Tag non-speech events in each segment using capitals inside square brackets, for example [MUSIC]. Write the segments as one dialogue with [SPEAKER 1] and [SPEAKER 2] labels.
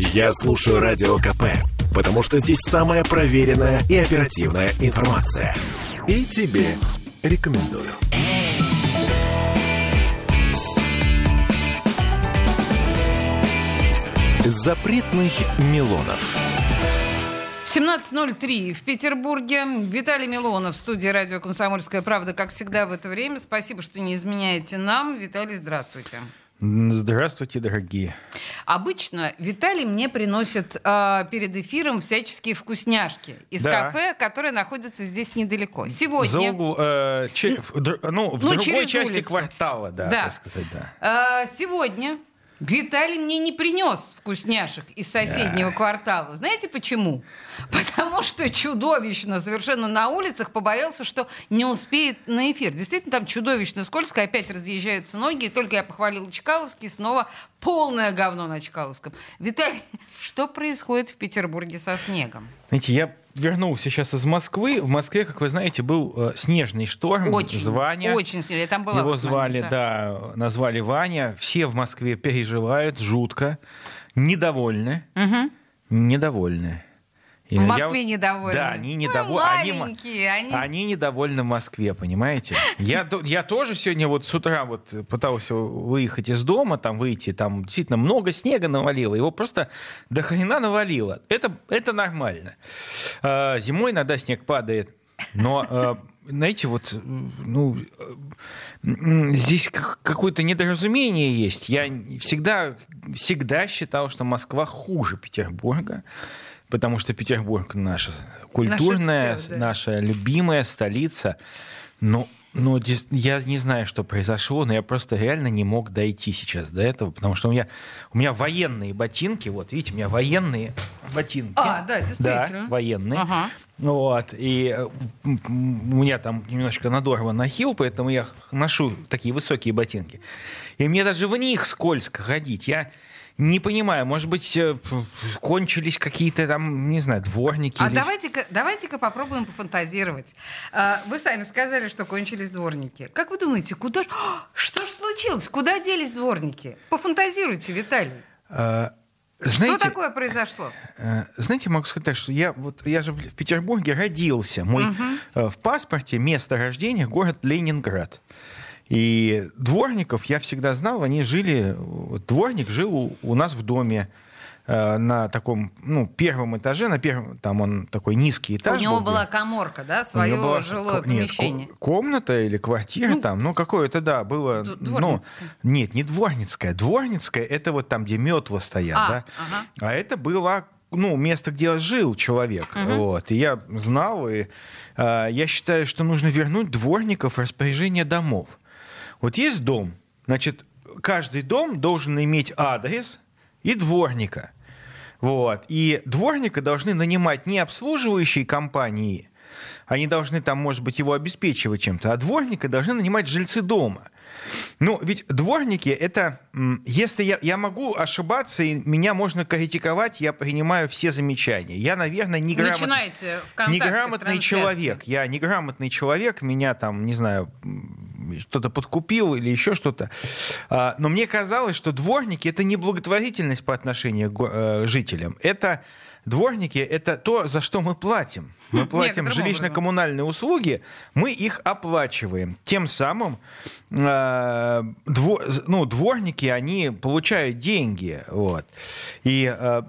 [SPEAKER 1] Я слушаю Радио КП, потому что здесь самая проверенная и оперативная информация. И тебе рекомендую. Запретных Милонов.
[SPEAKER 2] 17.03 в Петербурге. Виталий Милонов в студии радио «Комсомольская правда», как всегда в это время. Спасибо, что не изменяете нам. Виталий, здравствуйте.
[SPEAKER 3] Здравствуйте, дорогие.
[SPEAKER 2] Обычно Виталий мне приносит э, перед эфиром всяческие вкусняшки из
[SPEAKER 3] Да.
[SPEAKER 2] кафе, которое находится здесь недалеко. Сегодня
[SPEAKER 3] За угол, э, че- в, ну, в
[SPEAKER 2] ну,
[SPEAKER 3] другой части
[SPEAKER 2] улицу.
[SPEAKER 3] квартала, да,
[SPEAKER 2] Да.
[SPEAKER 3] так сказать, да.
[SPEAKER 2] э, сегодня Виталий мне не принес вкусняшек из соседнего квартала. Знаете почему? Потому что чудовищно совершенно на улицах побоялся, что не успеет на эфир. Действительно, там чудовищно скользко, опять разъезжаются ноги. И только я похвалил Чкаловский, снова полное говно на Чкаловском. Виталий, [LAUGHS] что происходит в Петербурге со снегом?
[SPEAKER 3] Знаете, я вернулся сейчас из Москвы. В Москве, как вы знаете, был э, снежный шторм.
[SPEAKER 2] Очень,
[SPEAKER 3] Званя.
[SPEAKER 2] очень сильно. Я там была.
[SPEAKER 3] Его
[SPEAKER 2] этот момент,
[SPEAKER 3] звали, да. назвали Ваня. Все в Москве переживают жутко, недовольны,
[SPEAKER 2] Мгм.
[SPEAKER 3] недовольны.
[SPEAKER 2] В
[SPEAKER 3] я
[SPEAKER 2] Москве
[SPEAKER 3] вот-
[SPEAKER 2] недовольны.
[SPEAKER 3] Да, они недовольны. они мо-
[SPEAKER 2] маленькие, они-
[SPEAKER 3] Они недовольны в Москве, понимаете? Я, я тоже сегодня вот с утра вот пытался выехать из дома, там выйти, там действительно много снега навалило, его просто до хрена навалило. Это, это нормально. А, Зимой иногда снег падает, но, а, знаете, вот, ну, здесь как- какое-то недоразумение есть. Я всегда, всегда считал, что Москва хуже Петербурга. Потому что Петербург наша культурная,
[SPEAKER 2] всё, да.
[SPEAKER 3] наша любимая столица. Но, но дес- я не знаю, что произошло, но я просто реально не мог дойти сейчас до этого, потому что у меня, у меня военные ботинки, вот видите, у меня военные ботинки.
[SPEAKER 2] А, да, действительно.
[SPEAKER 3] Да, военные.
[SPEAKER 2] Ага.
[SPEAKER 3] Вот, и э, у меня там немножко надорван нахил, поэтому я ношу такие высокие ботинки. И мне даже в них скользко ходить. Я не понимаю, может быть, э, кончились какие-то там, не знаю, дворники.
[SPEAKER 2] А
[SPEAKER 3] или-
[SPEAKER 2] давайте-ка, давайте-ка попробуем пофантазировать. А, Вы сами сказали, что кончились дворники. Как вы думаете, куда. [GASPS] Что ж случилось? Куда делись дворники? Пофантазируйте, Виталий.
[SPEAKER 3] Э, Знаете,
[SPEAKER 2] Что такое произошло?
[SPEAKER 3] э, знаете, могу сказать так, что я вот я же в Петербурге родился. Мой э, в паспорте место рождения город Ленинград. И дворников я всегда знал, они жили, дворник жил у, у нас в доме э, на таком, ну, первом этаже, на первом, там он такой низкий этаж.
[SPEAKER 2] У него
[SPEAKER 3] был,
[SPEAKER 2] была коморка, да, свое
[SPEAKER 3] была
[SPEAKER 2] жилое
[SPEAKER 3] ко- нет,
[SPEAKER 2] помещение.
[SPEAKER 3] ко- комната или квартира
[SPEAKER 2] Ну,
[SPEAKER 3] там, ну какое-то, да, было. ну,
[SPEAKER 2] дворницкое.
[SPEAKER 3] нет, не дворницкая. Дворницкая это вот там, где метла стоят,
[SPEAKER 2] А,
[SPEAKER 3] да.
[SPEAKER 2] ага.
[SPEAKER 3] А это было ну, место, где жил человек. Вот. И я знал, и э, я считаю, что нужно вернуть дворников в распоряжение домов. Вот есть дом, значит, каждый дом должен иметь адрес и дворника. Вот. И дворника должны нанимать не обслуживающие компании, они должны там, может быть, его обеспечивать чем-то, а дворника должны нанимать жильцы дома. Ну, ведь дворники это, если я, я могу ошибаться, и меня можно критиковать, я принимаю все замечания. Я, наверное,
[SPEAKER 2] в
[SPEAKER 3] неграмотный человек. Я неграмотный человек, меня там, не знаю, что-то подкупил или еще что-то. А, Но мне казалось, что дворники это не благотворительность по отношению к э, жителям. Это дворники это то, за что мы платим. Мы платим жилищно-коммунальные услуги, мы их оплачиваем. Тем самым э, дво- ну, дворники, они получают деньги. Вот. И э,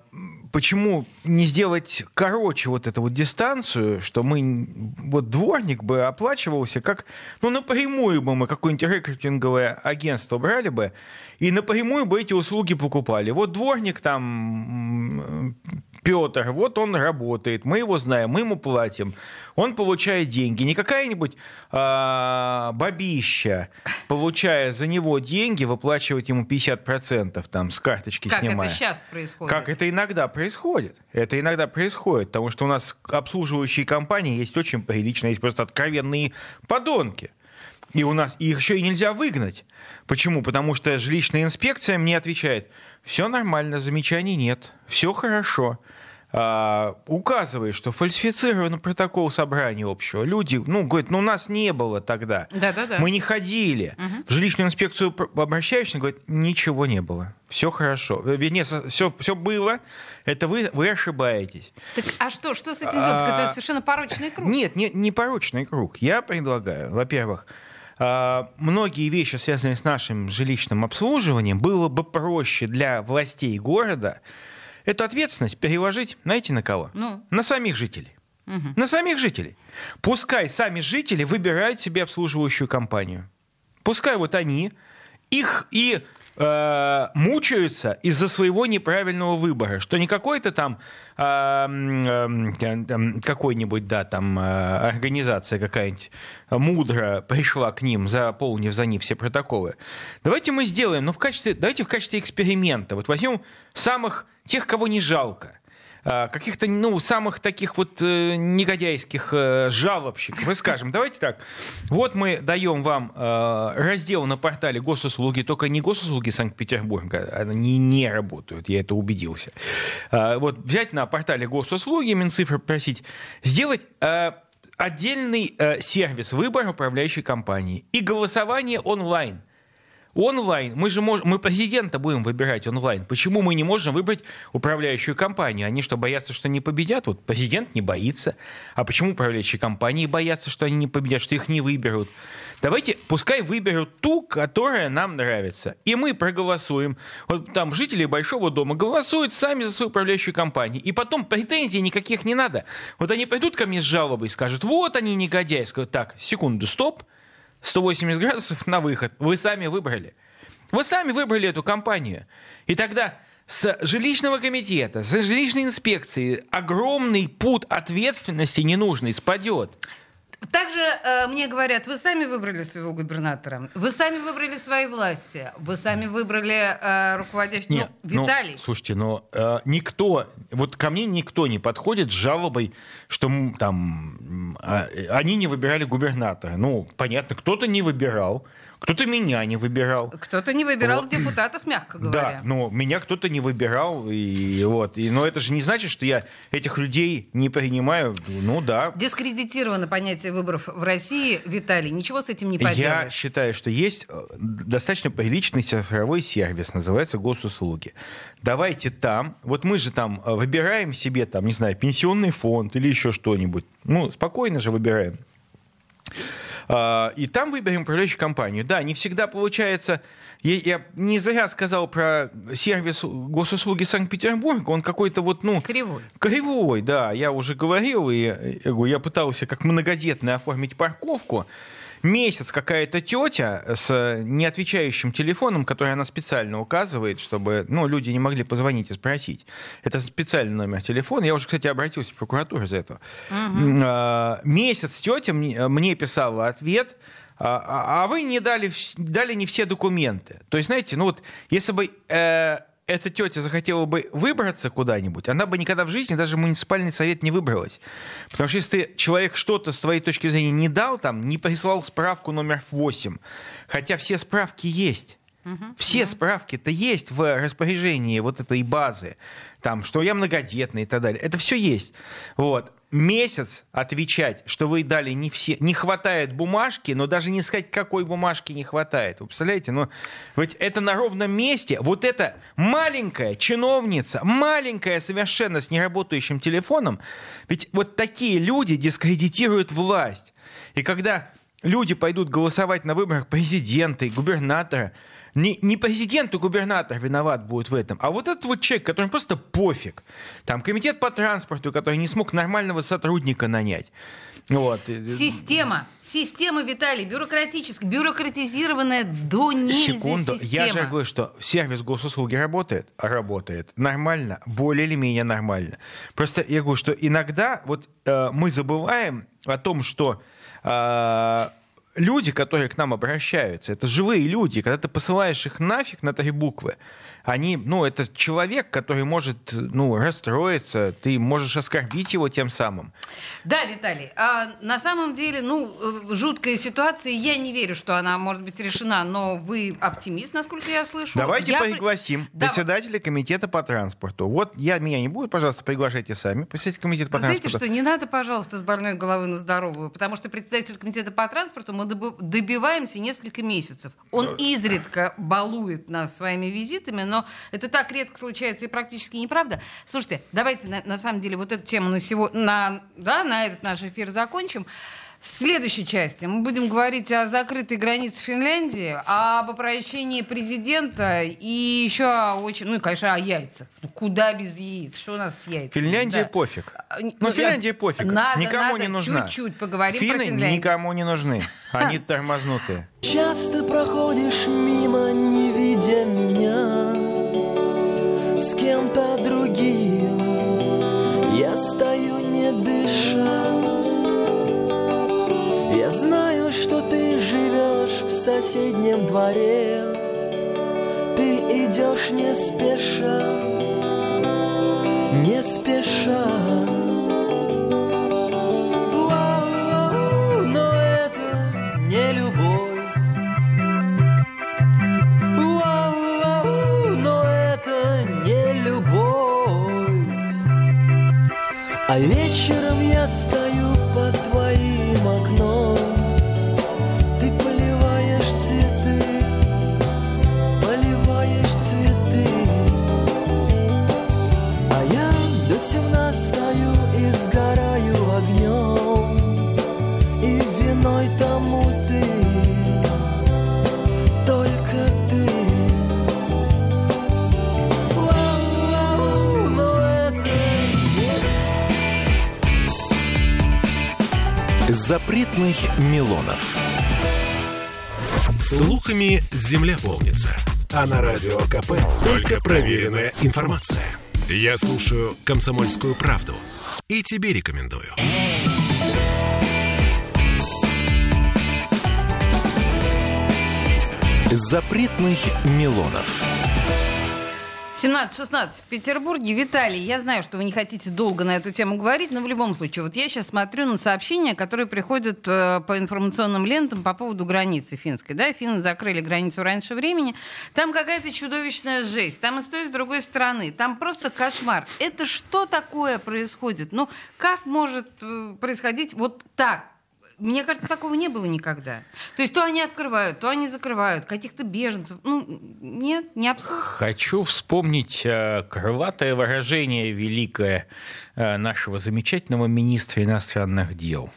[SPEAKER 3] почему не сделать короче вот эту вот дистанцию, что мы, вот дворник бы оплачивался как, ну, напрямую бы мы какое-нибудь рекрутинговое агентство брали бы, и напрямую бы эти услуги покупали. Вот дворник там Петр, вот он работает, мы его знаем, мы ему платим, он получает деньги. Не какая-нибудь а, бабища, получая за него деньги, выплачивать ему 50% там с карточки
[SPEAKER 2] Как
[SPEAKER 3] снимая.
[SPEAKER 2] это сейчас происходит?
[SPEAKER 3] Как это иногда происходит. Это иногда происходит, потому что у нас обслуживающие компании есть очень прилично, есть просто откровенные подонки. И у нас их еще и нельзя выгнать. Почему? Потому что жилищная инспекция мне отвечает, все нормально, замечаний нет, все хорошо. а, указывает, что фальсифицирован протокол собрания общего. Люди, ну, говорят, ну, у нас не было тогда.
[SPEAKER 2] Да-да-да.
[SPEAKER 3] Мы не ходили. В жилищную инспекцию обращаешься, говорят, ничего не было. Все хорошо. Э, Вернее, все, все было. Это вы, вы ошибаетесь.
[SPEAKER 2] Так, а что, что с этим делать?
[SPEAKER 3] А,
[SPEAKER 2] Это совершенно порочный круг.
[SPEAKER 3] Нет, не, не порочный круг. Я предлагаю, во-первых, многие вещи, связанные с нашим жилищным обслуживанием, было бы проще для властей города эту ответственность переложить, знаете, на кого?
[SPEAKER 2] Ну?
[SPEAKER 3] На самих жителей. На самих жителей. Пускай сами жители выбирают себе обслуживающую компанию. Пускай вот они их и э, мучаются из-за своего неправильного выбора, что не какой-то там м, э, какой-нибудь, да, там э, организация какая-нибудь мудро пришла к ним, заполнив за них все протоколы. Давайте мы сделаем, ну, в качестве, давайте в качестве эксперимента, вот возьмем самых, тех, кого не жалко, а, каких-то, ну, самых таких вот э, негодяйских э, жалобщиков. И скажем, давайте так, вот мы даем вам э, раздел на портале госуслуги, только не госуслуги Санкт-Петербурга, они не работают, я это убедился. А, вот взять на портале госуслуги, Минцифры просить, сделать отдельный сервис выбора управляющей компании и голосование онлайн. Онлайн. Мы же можем, мы президента будем выбирать онлайн. Почему мы не можем выбрать управляющую компанию? Они что, боятся, что не победят? Вот президент не боится. А почему управляющие компании боятся, что они не победят, что их не выберут? Давайте, пускай выберут ту, которая нам нравится. И мы проголосуем. Вот там жители Большого дома голосуют сами за свою управляющую компанию. И потом претензий никаких не надо. Вот они придут ко мне с жалобой и скажут, вот они негодяи. Скажут, так, секунду, стоп. 180 градусов на выход. Вы сами выбрали. Вы сами выбрали эту компанию. И тогда с жилищного комитета, с жилищной инспекции огромный путь ответственности ненужный спадет.
[SPEAKER 2] Также э, мне говорят, вы сами выбрали своего губернатора, вы сами выбрали свои власти, вы сами выбрали э, руководящего...
[SPEAKER 3] Нет,
[SPEAKER 2] ну,
[SPEAKER 3] ну,
[SPEAKER 2] Виталий,
[SPEAKER 3] слушайте, но э, никто, вот ко мне никто не подходит с жалобой, что там а, э, они не выбирали губернатора. Ну, понятно, кто-то не выбирал, кто-то меня не выбирал.
[SPEAKER 2] кто-то не выбирал
[SPEAKER 3] Вот.
[SPEAKER 2] депутатов, мягко
[SPEAKER 3] Да,
[SPEAKER 2] говоря.
[SPEAKER 3] но меня кто-то не выбирал, и вот, и, но это же не значит, что я этих людей не принимаю. Ну да,
[SPEAKER 2] Дискредитировано понятие выборов в России, Виталий, ничего с этим не поделаешь.
[SPEAKER 3] Я считаю, что есть э, достаточно приличный цифровой сервис, называется госуслуги. Давайте там, вот мы же там э, выбираем себе, там, не знаю, пенсионный фонд или еще что-нибудь. Ну, спокойно же выбираем. А, И там выберем управляющую компанию. Да, не всегда получается. Я, не зря сказал про сервис госуслуги Санкт-Петербурга. Он какой-то вот, ну,
[SPEAKER 2] Кривой.
[SPEAKER 3] Кривой, да, я уже говорил, и я пытался как многодетный оформить парковку. Месяц какая-то тетя с неотвечающим телефоном, который она специально указывает, чтобы ну, люди не могли позвонить и спросить. Это специальный номер телефона. Я уже, кстати, обратился в прокуратуру за это. А, Месяц тетя мне, мне писала ответ, а, а- а вы не дали, дали не все документы. То есть, знаете, ну вот, если бы э, эта тетя захотела бы выбраться куда-нибудь, она бы никогда в жизни даже в муниципальный совет не выбралась. Потому что если ты, человек что-то с твоей точки зрения не дал, там, не прислал справку номер 8, хотя все справки есть. Все справки-то есть в распоряжении вот этой базы, там, что я многодетный и так далее. Это все есть. Вот. Месяц отвечать, что вы дали не все, не хватает бумажки, но даже не сказать, какой бумажки не хватает. Вы представляете? Ну, ведь это на ровном месте. Вот эта маленькая чиновница, маленькая совершенно с неработающим телефоном, ведь вот такие люди дискредитируют власть. И когда люди пойдут голосовать на выборах президента и губернатора, не, не президент и губернатор виноват будет в этом, а вот этот вот человек, который просто пофиг. Там комитет по транспорту, который не смог нормального сотрудника нанять. Вот.
[SPEAKER 2] Система. Система, Виталий, бюрократическая, бюрократизированная до нельзя
[SPEAKER 3] Секунду.
[SPEAKER 2] система.
[SPEAKER 3] Я же говорю, что сервис госуслуги работает? Работает. Нормально. Более или менее нормально. Просто я говорю, что иногда вот э, мы забываем о том, что э, люди, которые к нам обращаются, это живые люди. Когда ты посылаешь их нафиг на три буквы, они, ну, это человек, который может, ну, расстроиться, ты можешь оскорбить его тем самым.
[SPEAKER 2] Да, Виталий, а на самом деле, ну, э, жуткая ситуация, я не верю, что она может быть решена, но вы оптимист, насколько я слышу.
[SPEAKER 3] Давайте
[SPEAKER 2] я...
[SPEAKER 3] пригласим
[SPEAKER 2] Да.
[SPEAKER 3] председателя комитета по транспорту. Вот я, меня не будет, пожалуйста, приглашайте сами. Председатель комитета по
[SPEAKER 2] знаете,
[SPEAKER 3] транспорту.
[SPEAKER 2] что не надо, пожалуйста, с больной головы на здоровую, потому что председатель комитета по транспорту мы добиваемся несколько месяцев. Он изредка балует нас своими визитами, но это так редко случается и практически неправда. Слушайте, давайте на, на самом деле вот эту тему на, сего, на, да, на этот наш эфир закончим. В следующей части мы будем говорить о закрытой границе Финляндии, об обращении президента и еще о очень, ну и, конечно, о яйцах. Ну, куда без яиц? Что у нас с яйцами?
[SPEAKER 3] Финляндия
[SPEAKER 2] Да.
[SPEAKER 3] пофиг.
[SPEAKER 2] А,
[SPEAKER 3] Ну,
[SPEAKER 2] ну,
[SPEAKER 3] Финляндия
[SPEAKER 2] я-
[SPEAKER 3] пофиг.
[SPEAKER 2] Надо,
[SPEAKER 3] никому
[SPEAKER 2] надо
[SPEAKER 3] не нужна.
[SPEAKER 2] Чуть-чуть поговорим про
[SPEAKER 3] Финны
[SPEAKER 2] Финляндию.
[SPEAKER 3] никому не нужны. [LAUGHS] Они тормознутые.
[SPEAKER 4] Часто проходишь мимо, не видя соседнем дворе Ты идешь не спеша Не спеша но это не любовь. Но это не любовь. А вечером я стою
[SPEAKER 1] Запретных Милонов. Слухами земля полнится. А на радио КП только проверенная информация. Я слушаю «Комсомольскую правду» и тебе рекомендую. Запретных Милонов.
[SPEAKER 2] 17-16 в Петербурге. Виталий, я знаю, что вы не хотите долго на эту тему говорить, но в любом случае, вот я сейчас смотрю на сообщения, которые приходят э, по информационным лентам по поводу границы финской. Да, финны закрыли границу раньше времени. Там какая-то чудовищная жесть. Там и с той, и с другой стороны. Там просто кошмар. Это что такое происходит? Ну, как может э, происходить вот так? Мне кажется, такого не было никогда. То есть то они открывают, то они закрывают каких-то беженцев. Ну, нет, не абсурд.
[SPEAKER 3] Хочу вспомнить э, крылатое выражение великое э, нашего замечательного министра иностранных дел.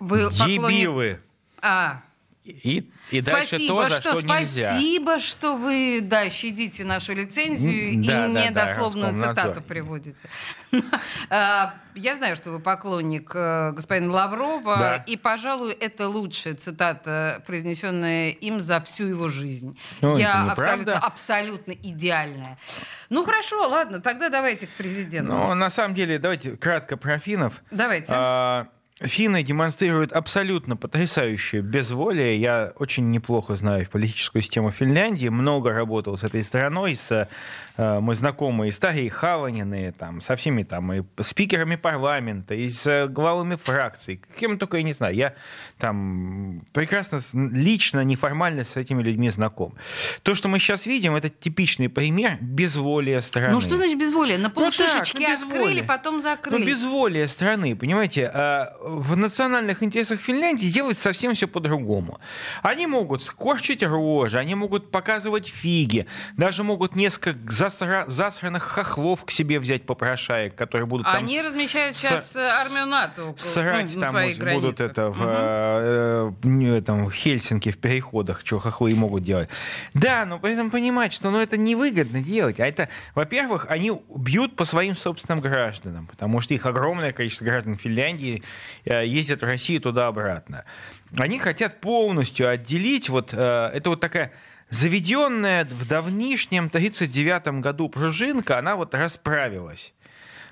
[SPEAKER 2] Вы поклонник-
[SPEAKER 3] Дебилы.
[SPEAKER 2] А,
[SPEAKER 3] И, и дальше
[SPEAKER 2] спасибо,
[SPEAKER 3] то, за что, нельзя.
[SPEAKER 2] спасибо, что вы, да, щадите нашу лицензию
[SPEAKER 3] да,
[SPEAKER 2] и
[SPEAKER 3] да,
[SPEAKER 2] не
[SPEAKER 3] да,
[SPEAKER 2] цитату приводите. [LAUGHS] А, Я знаю, что вы поклонник э, господина Лаврова,
[SPEAKER 3] Да.
[SPEAKER 2] и, пожалуй, это лучшая цитата, произнесенная им за всю его жизнь.
[SPEAKER 3] Ну,
[SPEAKER 2] Я абсолютно, абсолютно идеальная. Ну хорошо, ладно, тогда давайте к президенту.
[SPEAKER 3] Но на самом деле, давайте кратко про финнов.
[SPEAKER 2] Давайте.
[SPEAKER 3] А, Финны демонстрируют абсолютно потрясающее безволие. Я очень неплохо знаю политическую систему Финляндии, много работал с этой страной, с, э, мы знакомы и с Тарьей Хаваниной, там, со всеми там, и спикерами парламента, и с э, главами фракций, кем только я не знаю. Я там прекрасно, лично, неформально с этими людьми знаком. То, что мы сейчас видим, это типичный пример безволия страны.
[SPEAKER 2] Ну что значит безволие? На
[SPEAKER 3] Ну так,
[SPEAKER 2] полшишечки
[SPEAKER 3] ну,
[SPEAKER 2] открыли, потом закрыли.
[SPEAKER 3] Ну, безволие страны, понимаете, а, в национальных интересах Финляндии делать совсем все по-другому. Они могут скорчить рожи, они могут показывать фиги, даже могут несколько засра- засранных хохлов к себе взять попрошаек, которые будут там
[SPEAKER 2] Они
[SPEAKER 3] с-
[SPEAKER 2] размещают
[SPEAKER 3] с-
[SPEAKER 2] сейчас э, армию НАТО
[SPEAKER 3] Срать
[SPEAKER 2] ну,
[SPEAKER 3] там
[SPEAKER 2] своей границе.
[SPEAKER 3] будут это в,
[SPEAKER 2] Мгм.
[SPEAKER 3] э, э, там, в Хельсинки в переходах, что хохлы и могут делать. Да, но при этом понимать, что ну, это невыгодно делать. А это, во-первых, они бьют по своим собственным гражданам, потому что их огромное количество граждан Финляндии ездят в Россию туда-обратно. Они хотят полностью отделить вот э, это вот такая заведенная в давнишнем 1939 году пружинка, она вот расправилась.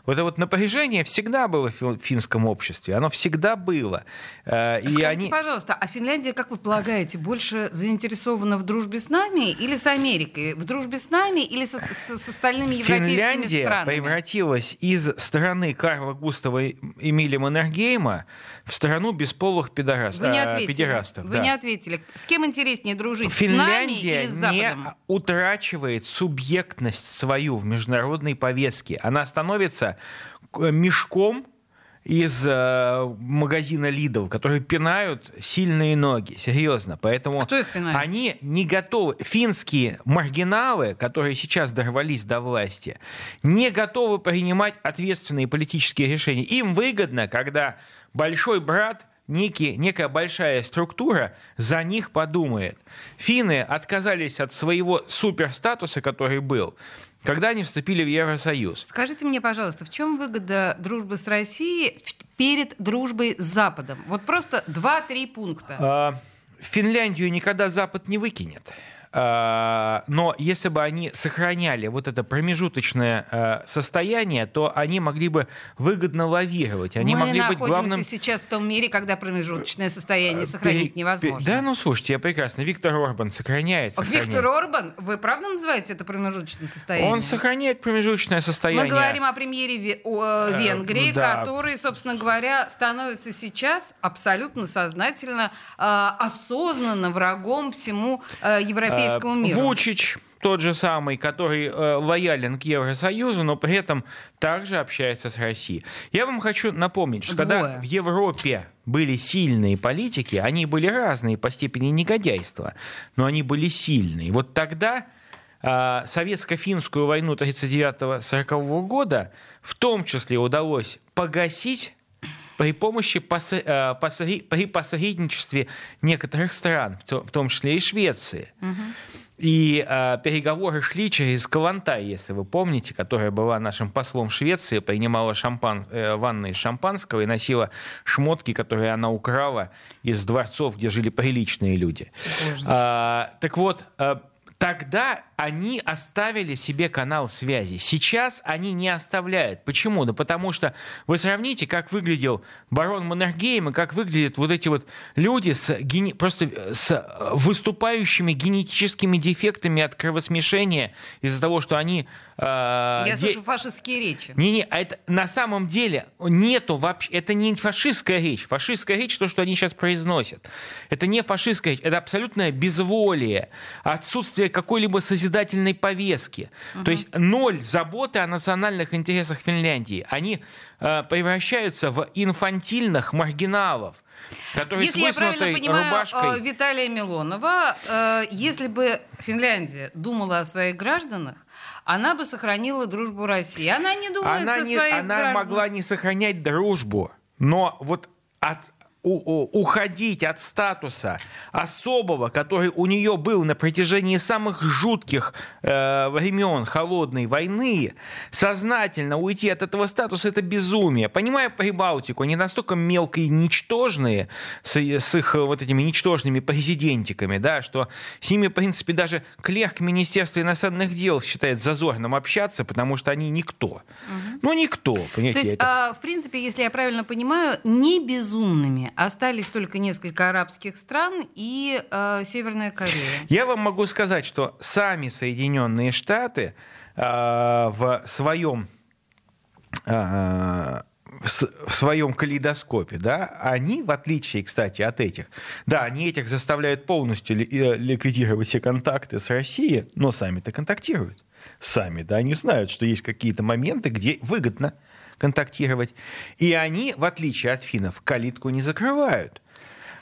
[SPEAKER 3] Вот это вот напряжение всегда было в финском обществе, оно всегда было.
[SPEAKER 2] Э, и Скажите, они... пожалуйста, а Финляндия, как вы полагаете, больше заинтересована в дружбе с нами или с Америкой? В дружбе с нами или с, с, с остальными европейскими
[SPEAKER 3] Финляндия
[SPEAKER 2] странами?
[SPEAKER 3] превратилась из страны Карла Густава Эмилия Маннергейма в страну бесполых пидорас...
[SPEAKER 2] Вы не э, ответили.
[SPEAKER 3] педерастов.
[SPEAKER 2] Вы да. не ответили. С кем интереснее дружить?
[SPEAKER 3] Финляндия
[SPEAKER 2] с нами или с Западом?
[SPEAKER 3] не утрачивает субъектность свою в международной повестке. Она становится мешком из э, магазина Lidl, которые пинают сильные ноги, серьезно. Поэтому
[SPEAKER 2] Кто их пинает?
[SPEAKER 3] они не готовы. Финские маргиналы, которые сейчас дорвались до власти, не готовы принимать ответственные политические решения. Им выгодно, когда большой брат некий, некая большая структура за них подумает. Финны отказались от своего суперстатуса, который был, когда они вступили в Евросоюз.
[SPEAKER 2] Скажите мне, пожалуйста, в чем выгода дружбы с Россией перед дружбой с Западом? Вот просто два-три пункта. А,
[SPEAKER 3] Финляндию никогда Запад не выкинет. А, но если бы они сохраняли вот это промежуточное а, состояние, то они могли бы выгодно лавировать. Они
[SPEAKER 2] Мы
[SPEAKER 3] могли
[SPEAKER 2] быть
[SPEAKER 3] главным...
[SPEAKER 2] сейчас в том мире, когда промежуточное состояние сохранить невозможно.
[SPEAKER 3] Да, ну слушайте, я прекрасно. Виктор Орбан сохраняет.
[SPEAKER 2] сохраняет. Виктор Орбан? Вы правда называете это промежуточное состояние?
[SPEAKER 3] Он сохраняет промежуточное состояние. Мы
[SPEAKER 2] говорим о премьере э, Венгрии, да. который, собственно говоря, становится сейчас абсолютно сознательно, э, осознанно врагом всему э, европейскому европейскому миру.
[SPEAKER 3] Вучич, тот же самый, который э, лоялен к Евросоюзу, но при этом также общается с Россией. Я вам хочу напомнить, что Двое. когда в Европе были сильные политики, они были разные по степени негодяйства, но они были сильные. Вот тогда э, советско-финскую войну 1939-1940 года в том числе удалось погасить при помощи э, при посредничестве некоторых стран, в том числе и Швеции. И э, переговоры шли через Калантай, если вы помните, которая была нашим послом Швеции, принимала шампан, э, ванны из шампанского и носила шмотки, которые она украла из дворцов, где жили приличные люди. А, так вот, э, тогда они оставили себе канал связи. Сейчас они не оставляют. Почему? Да потому что вы сравните, как выглядел барон Маннергейм и как выглядят вот эти вот люди с, гени... просто с выступающими генетическими дефектами от кровосмешения из-за того, что они...
[SPEAKER 2] Э, Я де... слышу фашистские речи.
[SPEAKER 3] Не-не, а это на самом деле нету вообще... Это не фашистская речь. Фашистская речь, то, что они сейчас произносят. Это не фашистская речь. Это абсолютное безволие, отсутствие какой-либо созидательности созидательной повестки. Угу. То есть ноль заботы о национальных интересах Финляндии. Они э, превращаются в инфантильных маргиналов. Которые
[SPEAKER 2] если я правильно понимаю
[SPEAKER 3] рубашкой...
[SPEAKER 2] Э, Виталия Милонова, э, если бы Финляндия думала о своих гражданах, она бы сохранила дружбу России. Она не думает она о не, своих
[SPEAKER 3] Она
[SPEAKER 2] гражданах.
[SPEAKER 3] могла не сохранять дружбу, но вот от уходить от статуса особого, который у нее был на протяжении самых жутких э, времен холодной войны, сознательно уйти от этого статуса это безумие. Понимая Прибалтику, они настолько мелкие и ничтожные с, с их вот этими ничтожными президентиками, да, что с ними, в принципе, даже клерк Министерства иностранных дел считает зазорным общаться, потому что они никто. Угу. Ну, никто,
[SPEAKER 2] понимаете. То есть, это... а, в принципе, если я правильно понимаю, не безумными Остались только несколько арабских стран и э, Северная Корея.
[SPEAKER 3] Я вам могу сказать, что сами Соединенные Штаты э, в своем э, в своем калейдоскопе, да, они, в отличие, кстати, от этих, да, они этих заставляют полностью э, ликвидировать все контакты с Россией, но сами-то контактируют. Сами, да, они знают, что есть какие-то моменты, где выгодно контактировать. И они, в отличие от финнов, калитку не закрывают.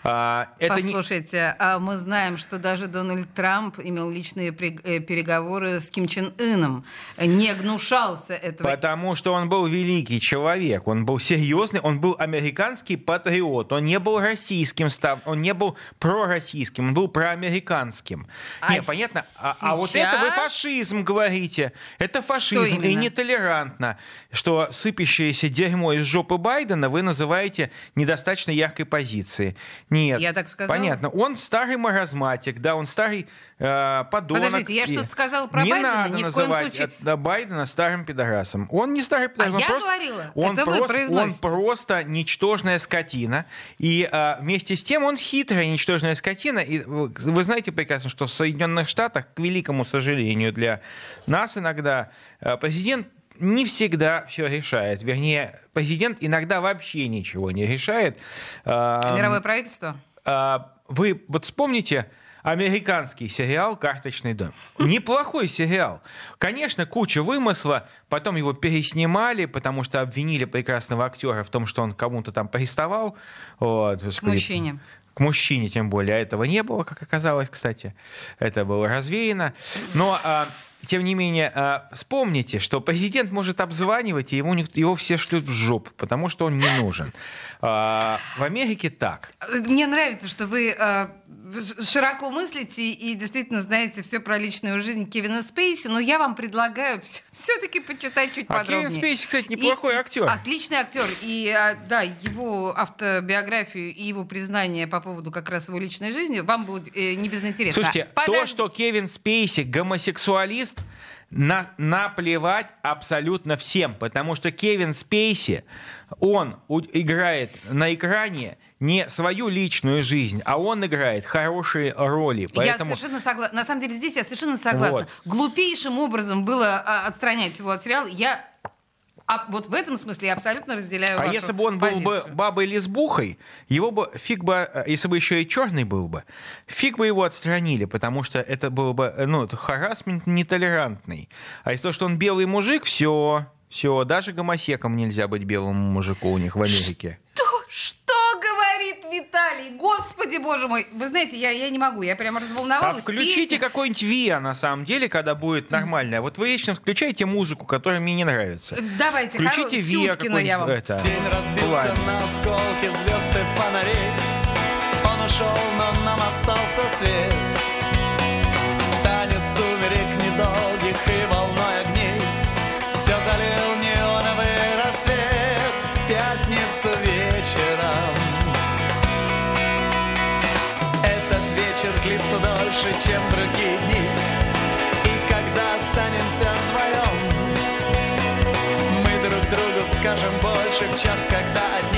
[SPEAKER 2] А, это Послушайте, не... а мы знаем, что даже Дональд Трамп имел личные э, переговоры с Ким Чен Ыном, не гнушался этого.
[SPEAKER 3] Потому что он был великий человек, он был серьезный, он был американский патриот, он не был российским, он не был пророссийским, он был проамериканским. А не, понятно? Сейчас... А вот это вы фашизм говорите. Это фашизм и нетолерантно, что сыпящееся дерьмо из жопы Байдена вы называете недостаточно яркой позицией. Нет.
[SPEAKER 2] Я так сказала?
[SPEAKER 3] Понятно. Он старый маразматик, да, он старый э, подонок.
[SPEAKER 2] Подождите, я что-то сказала про
[SPEAKER 3] не
[SPEAKER 2] Байдена?
[SPEAKER 3] надо
[SPEAKER 2] Ни в коем случае.
[SPEAKER 3] Байдена старым пидорасом. Он не старый пидорас.
[SPEAKER 2] А
[SPEAKER 3] он
[SPEAKER 2] я
[SPEAKER 3] просто,
[SPEAKER 2] говорила,
[SPEAKER 3] он
[SPEAKER 2] это вы
[SPEAKER 3] просто, он
[SPEAKER 2] произносите.
[SPEAKER 3] просто ничтожная скотина. И э, вместе с тем он хитрая ничтожная скотина. И вы вы знаете прекрасно, что в Соединенных Штатах, к великому сожалению для нас иногда, э, президент не всегда все решает. Вернее, президент иногда вообще ничего не решает. Э,
[SPEAKER 2] Мировое правительство?
[SPEAKER 3] а, вы вот вспомните американский сериал «Карточный дом». Неплохой сериал. Конечно, куча вымысла. Потом его переснимали, потому что обвинили прекрасного актера в том, что он кому-то там приставал. Вот,
[SPEAKER 2] К мужчине.
[SPEAKER 3] К мужчине, тем более. А этого не было, как оказалось, кстати. Это было развеяно. Но, а, тем не менее, а, вспомните, что президент может обзванивать, и ему, его все шлют в жопу, потому что он не нужен. А, в Америке так.
[SPEAKER 2] Мне нравится, что вы э, широко мыслите и действительно знаете все про личную жизнь Кевина Спейси, но я вам предлагаю [LAUGHS] все-таки почитать чуть
[SPEAKER 3] А
[SPEAKER 2] подробнее.
[SPEAKER 3] Кевин Спейси, кстати, неплохой
[SPEAKER 2] И-
[SPEAKER 3] актер.
[SPEAKER 2] Отличный актер. И а, да, его автобиографию и его признание по поводу как раз его личной жизни вам будет э, не безинтересно.
[SPEAKER 3] Слушайте, то,
[SPEAKER 2] Подожди.
[SPEAKER 3] что Кевин Спейси гомосексуалист, на, наплевать абсолютно всем, потому что Кевин Спейси, он у- играет на экране не свою личную жизнь, а он играет хорошие роли. Поэтому...
[SPEAKER 2] Я совершенно согласна. На самом деле здесь я совершенно согласна.
[SPEAKER 3] Вот.
[SPEAKER 2] Глупейшим образом было а, отстранять его от сериала. Я а, вот в этом смысле я абсолютно разделяю
[SPEAKER 3] А
[SPEAKER 2] вашу
[SPEAKER 3] если бы он был бы
[SPEAKER 2] позицию.
[SPEAKER 3] бабой-лесбухой, его бы фиг бы, э, если бы еще и черный был бы, фиг бы его отстранили, потому что это было бы, э, ну, это харасмент нетолерантный. А из того, что он белый мужик, все, все, даже гомосеком нельзя быть белому мужику у них в Америке.
[SPEAKER 2] Что Виталий? Господи, боже мой. Вы знаете, я, я не могу, я прямо
[SPEAKER 3] А
[SPEAKER 2] разволновалась.
[SPEAKER 3] включите
[SPEAKER 2] Песня-
[SPEAKER 3] какой-нибудь ВИА, на самом деле, когда будет нормально. Вот вы вечно включаете музыку, которая мне не нравится.
[SPEAKER 2] Давайте,
[SPEAKER 3] Включите
[SPEAKER 2] хоро-
[SPEAKER 3] ВИА
[SPEAKER 2] Сюткина я вам.
[SPEAKER 3] какой-нибудь. это,
[SPEAKER 5] День разбился
[SPEAKER 3] пламя.
[SPEAKER 5] на осколки звезд и фонарей Он ушел, но нам остался свет Танец сумерек недолгих и волной огней Все залил чем другие дни. И когда останемся вдвоем мы друг другу скажем больше в час, когда одни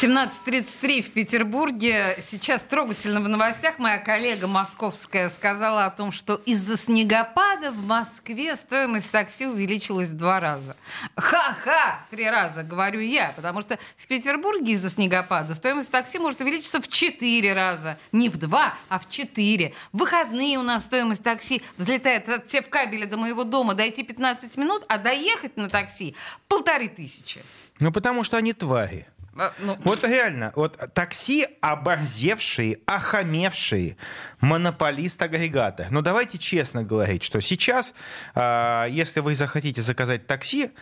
[SPEAKER 2] 17.33 в Петербурге. Сейчас трогательно в новостях моя коллега московская сказала о том, что из-за снегопада в Москве стоимость такси увеличилась в два раза. Ха-ха! Три раза, говорю я, потому что в Петербурге из-за снегопада стоимость такси может увеличиться в четыре раза. Не в два, а в четыре. В выходные у нас стоимость такси взлетает от севкабеля до моего дома дойти 15 минут, а доехать на такси полторы тысячи.
[SPEAKER 3] Ну, потому что они твари.
[SPEAKER 2] А, ну,
[SPEAKER 3] Вот реально, вот такси оборзевшие, охамевшие монополист-агрегатор. Но давайте честно говорить, что сейчас, а, если вы захотите заказать такси,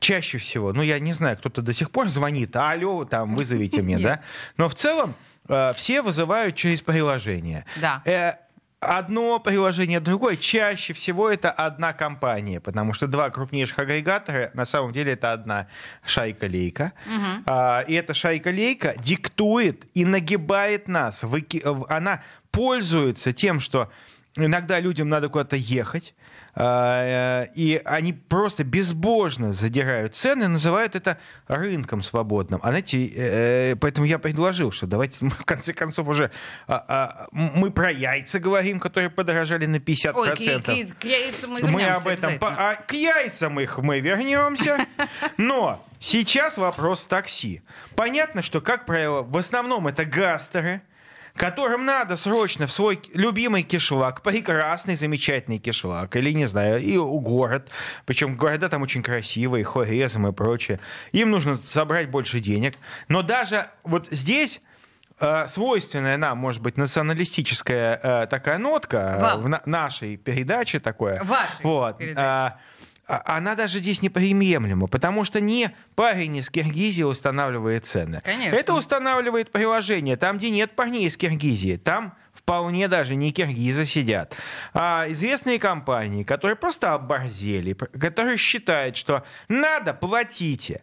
[SPEAKER 3] чаще всего, ну я не знаю, кто-то до сих пор звонит, алло, там, вызовите мне, [LAUGHS] да? Но в целом а, все вызывают через приложение.
[SPEAKER 2] Да.
[SPEAKER 3] Одно приложение, другое. Чаще всего это одна компания, потому что два крупнейших агрегатора, на самом деле, это одна шайка-лейка. А, и эта шайка-лейка диктует и нагибает нас. Выки- Она пользуется тем, что иногда людям надо куда-то ехать, и они просто безбожно задирают цены, называют это рынком свободным. А знаете, э, поэтому я предложил, что давайте мы в конце концов уже а, а, мы про яйца говорим, которые подорожали на 50%.
[SPEAKER 2] Ой, к, к- к яйцам мы
[SPEAKER 3] Мы об этом... по- а к яйцам их мы вернемся. [LAUGHS] Но сейчас вопрос такси. Понятно, что, как правило, в основном это гастеры, которым надо срочно в свой любимый кишлак, прекрасный, замечательный кишлак, или, не знаю, и город, причем города там очень красивые, хорезм и прочее, им нужно собрать больше денег. Но даже вот здесь э, свойственная нам, может быть, националистическая э, такая нотка э,
[SPEAKER 2] Вам.
[SPEAKER 3] в на- нашей передаче такое.
[SPEAKER 2] Вашей
[SPEAKER 3] вот,
[SPEAKER 2] передаче.
[SPEAKER 3] а- она даже здесь неприемлема, потому что не парень из Киргизии устанавливает цены.
[SPEAKER 2] Конечно.
[SPEAKER 3] Это устанавливает приложение. Там, где нет парней из Киргизии, там вполне даже не киргизы сидят, а известные компании, которые просто оборзели, которые считают, что надо, платите.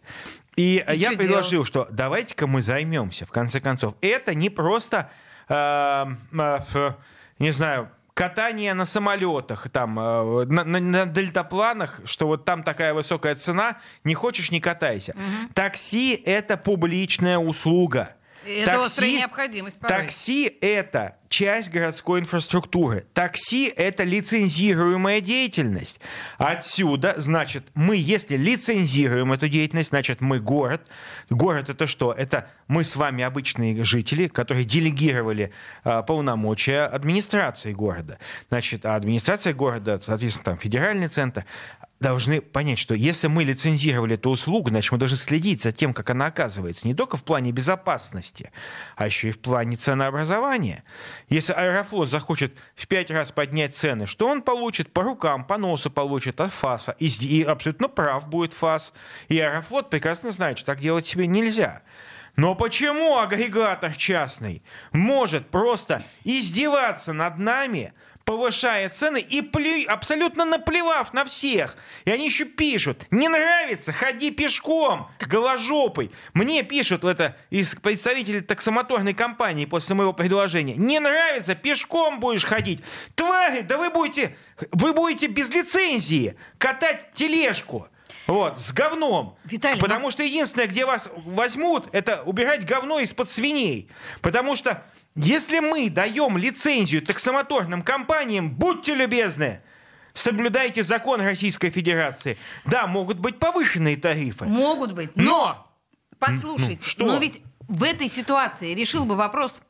[SPEAKER 3] И,
[SPEAKER 2] И
[SPEAKER 3] я предложил,
[SPEAKER 2] делать?
[SPEAKER 3] что давайте-ка мы займемся, в конце концов. Это не просто, э, э, не знаю, катание на самолетах, там, э, на, на- на дельтапланах, что вот там такая высокая цена, не хочешь, не катайся. Такси — это публичная услуга.
[SPEAKER 2] Это острая необходимость порой.
[SPEAKER 3] Такси — это часть городской инфраструктуры. Такси — это лицензируемая деятельность. Отсюда, значит, мы, если лицензируем эту деятельность, значит, мы город. Город — это что? Это мы с вами обычные жители, которые делегировали а, полномочия администрации города. Значит, а администрация города, соответственно, там федеральный центр, должны понять, что если мы лицензировали эту услугу, значит, мы должны следить за тем, как она оказывается, не только в плане безопасности, а еще и в плане ценообразования. Если Аэрофлот захочет в пять раз поднять цены, что он получит? По рукам, по носу получит от ФАСа. И, и абсолютно прав будет ФАС. И Аэрофлот прекрасно знает, что так делать себе нельзя. Но почему агрегатор частный может просто издеваться над нами, повышая цены и плю- абсолютно наплевав на всех. И они еще пишут, не нравится, ходи пешком, голожопый. Мне пишут это из представителей таксомоторной компании после моего предложения. Не нравится, пешком будешь ходить. Твари, да вы будете, вы будете без лицензии катать тележку. Вот, с говном.
[SPEAKER 2] Виталий,
[SPEAKER 3] Потому что единственное, где вас возьмут, это убирать говно из-под свиней. Потому что если мы даем лицензию таксомоторным компаниям, будьте любезны, соблюдайте закон Российской Федерации. Да, могут быть повышенные тарифы.
[SPEAKER 2] Могут быть,
[SPEAKER 3] Но!
[SPEAKER 2] но, послушайте,
[SPEAKER 3] ну, что?
[SPEAKER 2] но ведь в этой ситуации решил бы вопрос,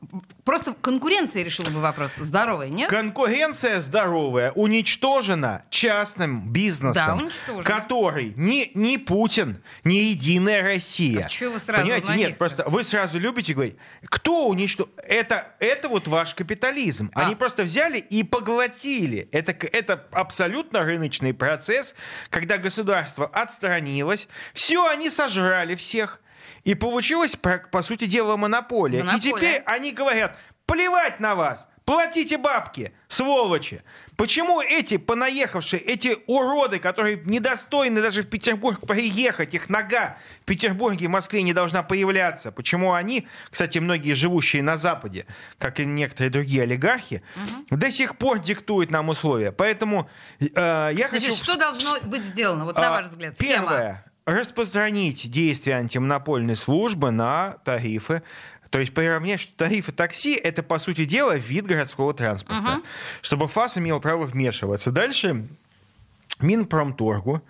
[SPEAKER 2] просто конкуренция решила бы вопрос здоровый, нет?
[SPEAKER 3] Конкуренция здоровая уничтожена частным бизнесом,
[SPEAKER 2] Да, уничтожена.
[SPEAKER 3] который ни, ни Путин, ни Единая Россия.
[SPEAKER 2] А чё вы сразу
[SPEAKER 3] Понимаете, нет,
[SPEAKER 2] них-то?
[SPEAKER 3] просто вы сразу любите говорить, кто уничтожил? Это, это вот ваш капитализм.
[SPEAKER 2] А.
[SPEAKER 3] Они просто взяли и поглотили. Это, это абсолютно рыночный процесс, когда государство отстранилось, все, они сожрали всех. И получилась, по, по сути дела, монополия.
[SPEAKER 2] Монополия.
[SPEAKER 3] И теперь они говорят, плевать на вас, платите бабки, сволочи. Почему эти понаехавшие, эти уроды, которые недостойны даже в Петербург приехать, их нога в Петербурге и Москве не должна появляться? Почему они, кстати, многие живущие на Западе, как и некоторые другие олигархи, до сих пор диктуют нам условия? Поэтому э, я
[SPEAKER 2] Значит,
[SPEAKER 3] хочу...
[SPEAKER 2] что должно быть сделано, вот на
[SPEAKER 3] А,
[SPEAKER 2] ваш взгляд? Схема.
[SPEAKER 3] Распространить действия антимонопольной службы на тарифы. То есть приравнять, что тарифы такси – это, по сути дела, вид городского транспорта. Чтобы ФАС имел право вмешиваться. Дальше Минпромторгу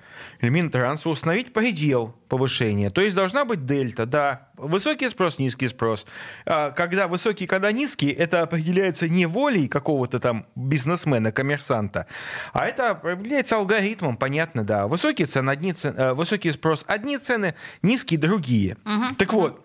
[SPEAKER 3] или Минтрансу установить предел повышения. То есть должна быть дельта, да. Высокий спрос, низкий спрос. А Когда высокий, когда низкий, это определяется не волей какого-то там бизнесмена, коммерсанта, а это определяется алгоритмом, понятно, да. Высокий, цен, одни цен, э, высокий спрос – одни цены, низкие – другие. Так вот,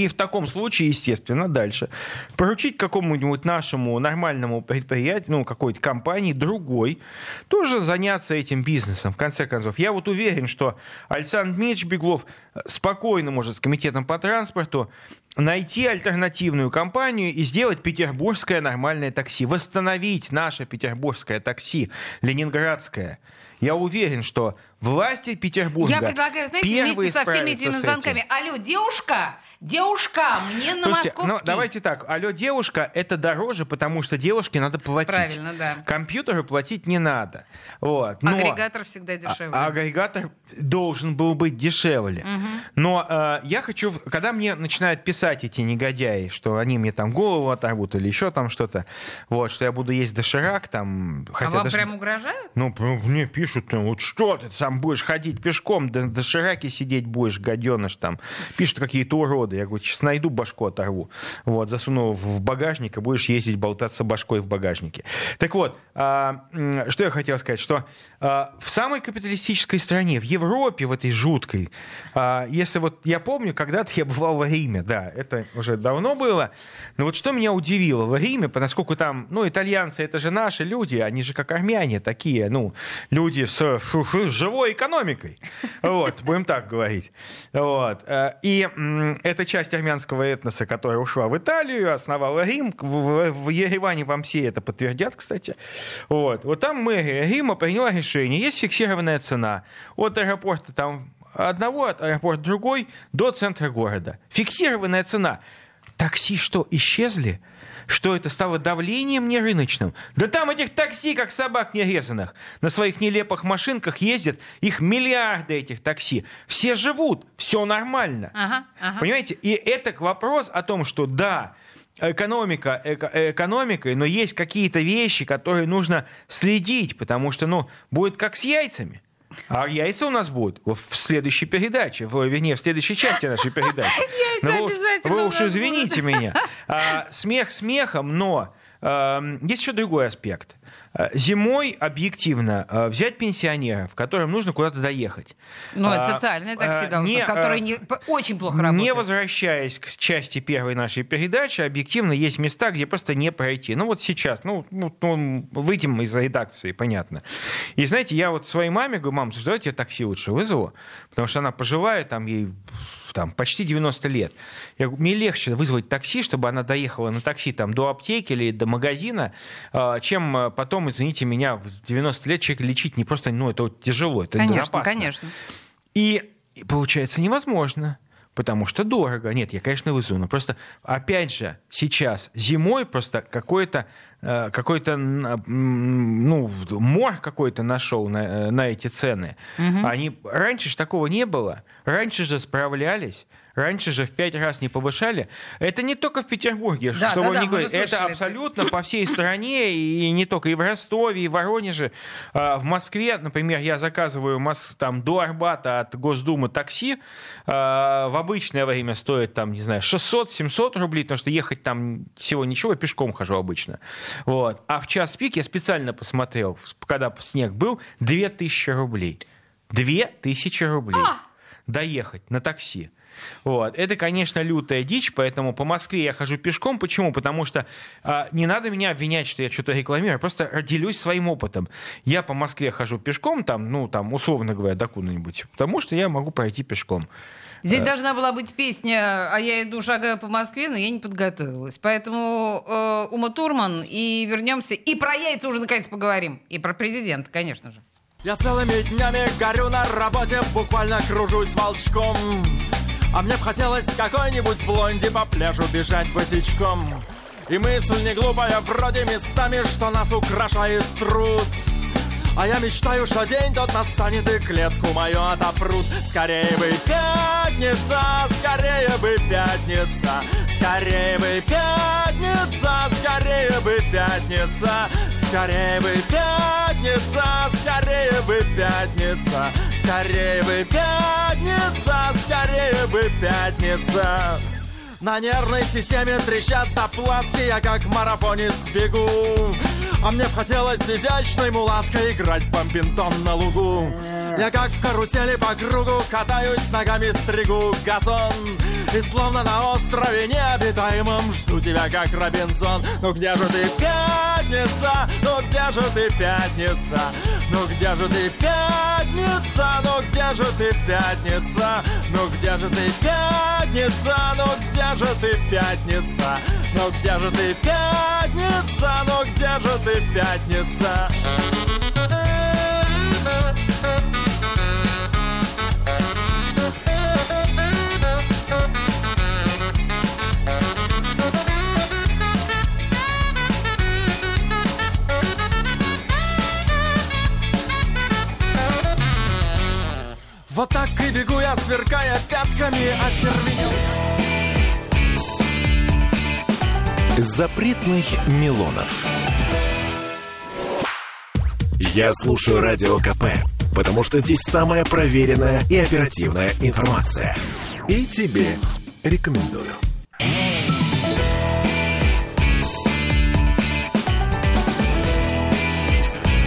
[SPEAKER 3] И в таком случае, естественно, дальше поручить какому-нибудь нашему нормальному предприятию, ну, какой-то компании, другой, тоже заняться этим бизнесом, в конце концов. Я вот уверен, что Александр Дмитриевич Беглов спокойно может с комитетом по транспорту найти альтернативную компанию и сделать петербургское нормальное такси, восстановить наше петербургское такси, ленинградское. Я уверен, что власти Петербурга
[SPEAKER 2] Я предлагаю, знаете, вместе со всеми этими звонками. Алло, девушка, девушка, мне на
[SPEAKER 3] Слушайте,
[SPEAKER 2] московский.
[SPEAKER 3] ну давайте так. Алло, девушка, это дороже, потому что девушке надо платить.
[SPEAKER 2] Правильно, да.
[SPEAKER 3] Компьютеру платить не надо. Вот. Но-
[SPEAKER 2] Агрегатор всегда дешевле.
[SPEAKER 3] а- агрегатор должен был быть дешевле. Но э, я хочу, когда мне начинают писать эти негодяи, что они мне там голову оторвут или еще там что-то, вот, что я буду есть доширак, там,
[SPEAKER 2] а
[SPEAKER 3] хотя
[SPEAKER 2] вам
[SPEAKER 3] даже-
[SPEAKER 2] прям угрожают?
[SPEAKER 3] ну, мне пишут, ну, вот что ты сам будешь ходить пешком, до, до Шираки сидеть будешь, гаденыш там. Пишут какие-то уроды. Я говорю, сейчас найду, башку оторву. Вот, засуну в багажник, и будешь ездить, болтаться башкой в багажнике. Так вот, а, что я хотел сказать, что а, в самой капиталистической стране, в Европе, в этой жуткой, а, если вот я помню, когда-то я бывал в Риме, да, это уже давно было, но вот что меня удивило в Риме, поскольку там, ну, итальянцы, это же наши люди, они же как армяне такие, ну, люди с фу, живой экономикой, вот, будем так говорить. Вот. э, И м, это часть армянского этноса, которая ушла в Италию, основала Рим. В Ереване вам все это подтвердят, кстати. Вот. Вот там мэрия Рима приняла решение, есть фиксированная цена. От аэропорта там одного, от аэропорта другой до центра города. Фиксированная цена. Такси что, исчезли? Что это стало давлением нерыночным? Да там этих такси, как собак нерезанных. На своих нелепых машинках ездят, их миллиарды этих такси. Все живут, все нормально.
[SPEAKER 2] Ага, ага.
[SPEAKER 3] Понимаете? И это вопрос о том, что да, экономика эко- экономикой, но есть какие-то вещи, которые нужно следить, потому что, ну, будет как с яйцами. А яйца у нас будут в следующей передаче, в, вернее, в следующей части нашей передачи. [LAUGHS]
[SPEAKER 2] Яйца
[SPEAKER 3] Ну, вы уж-
[SPEAKER 2] обязательно
[SPEAKER 3] Вы уж извините меня. А, Смех смехом, но эм, есть еще другой аспект. Э, Зимой объективно э, взять пенсионеров, которым нужно куда-то доехать.
[SPEAKER 2] Ну, это
[SPEAKER 3] А,
[SPEAKER 2] социальное такси
[SPEAKER 3] а,
[SPEAKER 2] должно,
[SPEAKER 3] не,
[SPEAKER 2] которое не- очень плохо работает.
[SPEAKER 3] не возвращаясь к части первой нашей передачи, объективно есть места, где просто не пройти. Ну вот сейчас, ну, ну, ну, выйдем из редакции, понятно. И знаете, я вот своей маме говорю, мам, слушай, давайте я такси лучше вызову, потому что она пожилая, там ей там, почти 90 лет. Я говорю, мне легче вызвать такси, чтобы она доехала на такси там, до аптеки или до магазина, а, чем а, потом, извините меня, в 90 лет человека лечить не просто, ну, это вот тяжело, это
[SPEAKER 2] Конечно,
[SPEAKER 3] опасно.
[SPEAKER 2] конечно.
[SPEAKER 3] И, и получается невозможно. Потому что дорого. Нет, я, конечно, вызову. Но просто, опять же, сейчас зимой просто какой-то э, какой-то ну, мор какой-то нашел на, э, на эти цены. Они, раньше же такого не было. Раньше же справлялись. Раньше же в пять раз не повышали. Это не только в Петербурге,
[SPEAKER 2] Да,
[SPEAKER 3] что
[SPEAKER 2] да,
[SPEAKER 3] вы
[SPEAKER 2] да,
[SPEAKER 3] не
[SPEAKER 2] мы
[SPEAKER 3] говорите.
[SPEAKER 2] же
[SPEAKER 3] Это
[SPEAKER 2] слышали
[SPEAKER 3] абсолютно по всей стране, и не только и в Ростове, и в Воронеже. А, В Москве, например, я заказываю там, до Арбата от Госдумы такси. а, В обычное время стоит, там, не знаю, 600-700 рублей, потому что ехать там всего ничего, я пешком хожу обычно. Вот. А в час пик я специально посмотрел, когда снег был, 2000 рублей. 2000 рублей. Доехать на такси. Вот. Это, конечно, лютая дичь, поэтому по Москве я хожу пешком. Почему? Потому что а, не надо меня обвинять, что я что-то рекламирую, я просто делюсь своим опытом. Я по Москве хожу пешком, там, ну, там, условно говоря, до куда-нибудь, потому что я могу пройти пешком.
[SPEAKER 2] Здесь должна была быть песня «А я иду, шагаю по Москве», но я не подготовилась. Поэтому э, Ума Турман, и вернемся. И про яйца уже наконец поговорим. И про президента, конечно же.
[SPEAKER 5] Я целыми днями горю на работе, буквально кружусь волчком. А мне б хотелось какой-нибудь блонди по пляжу бежать босичком. И мысль не глупая, вроде местами, что нас украшает труд. А я мечтаю, что день тот настанет и клетку мою отопрут. Скорее бы пятница, скорее бы пятница, скорее бы пятница, скорее бы пятница, скорее бы пятница, скорее бы пятница, скорее бы пятница, скорее бы пятница. На нервной системе трещат заплатки, я как марафонец бегу. А мне хотелось изящной мулаткой играть в бомбинтон на лугу. Я как в карусели по кругу катаюсь, ногами стригу газон И словно на острове необитаемом жду тебя, как Робинзон Ну где же ты, пятница? Ну где же ты, пятница? Ну где же ты, пятница? Ну где же ты, пятница? Ну где же ты, пятница? Ну где же ты, пятница? Ну где же ты, пятница? Ну где же ты, пятница? Вот так и бегу я, сверкая пятками, осервенел.
[SPEAKER 1] Запретных Милонов. Я слушаю Радио КП, потому что здесь самая проверенная и оперативная информация. И тебе рекомендую.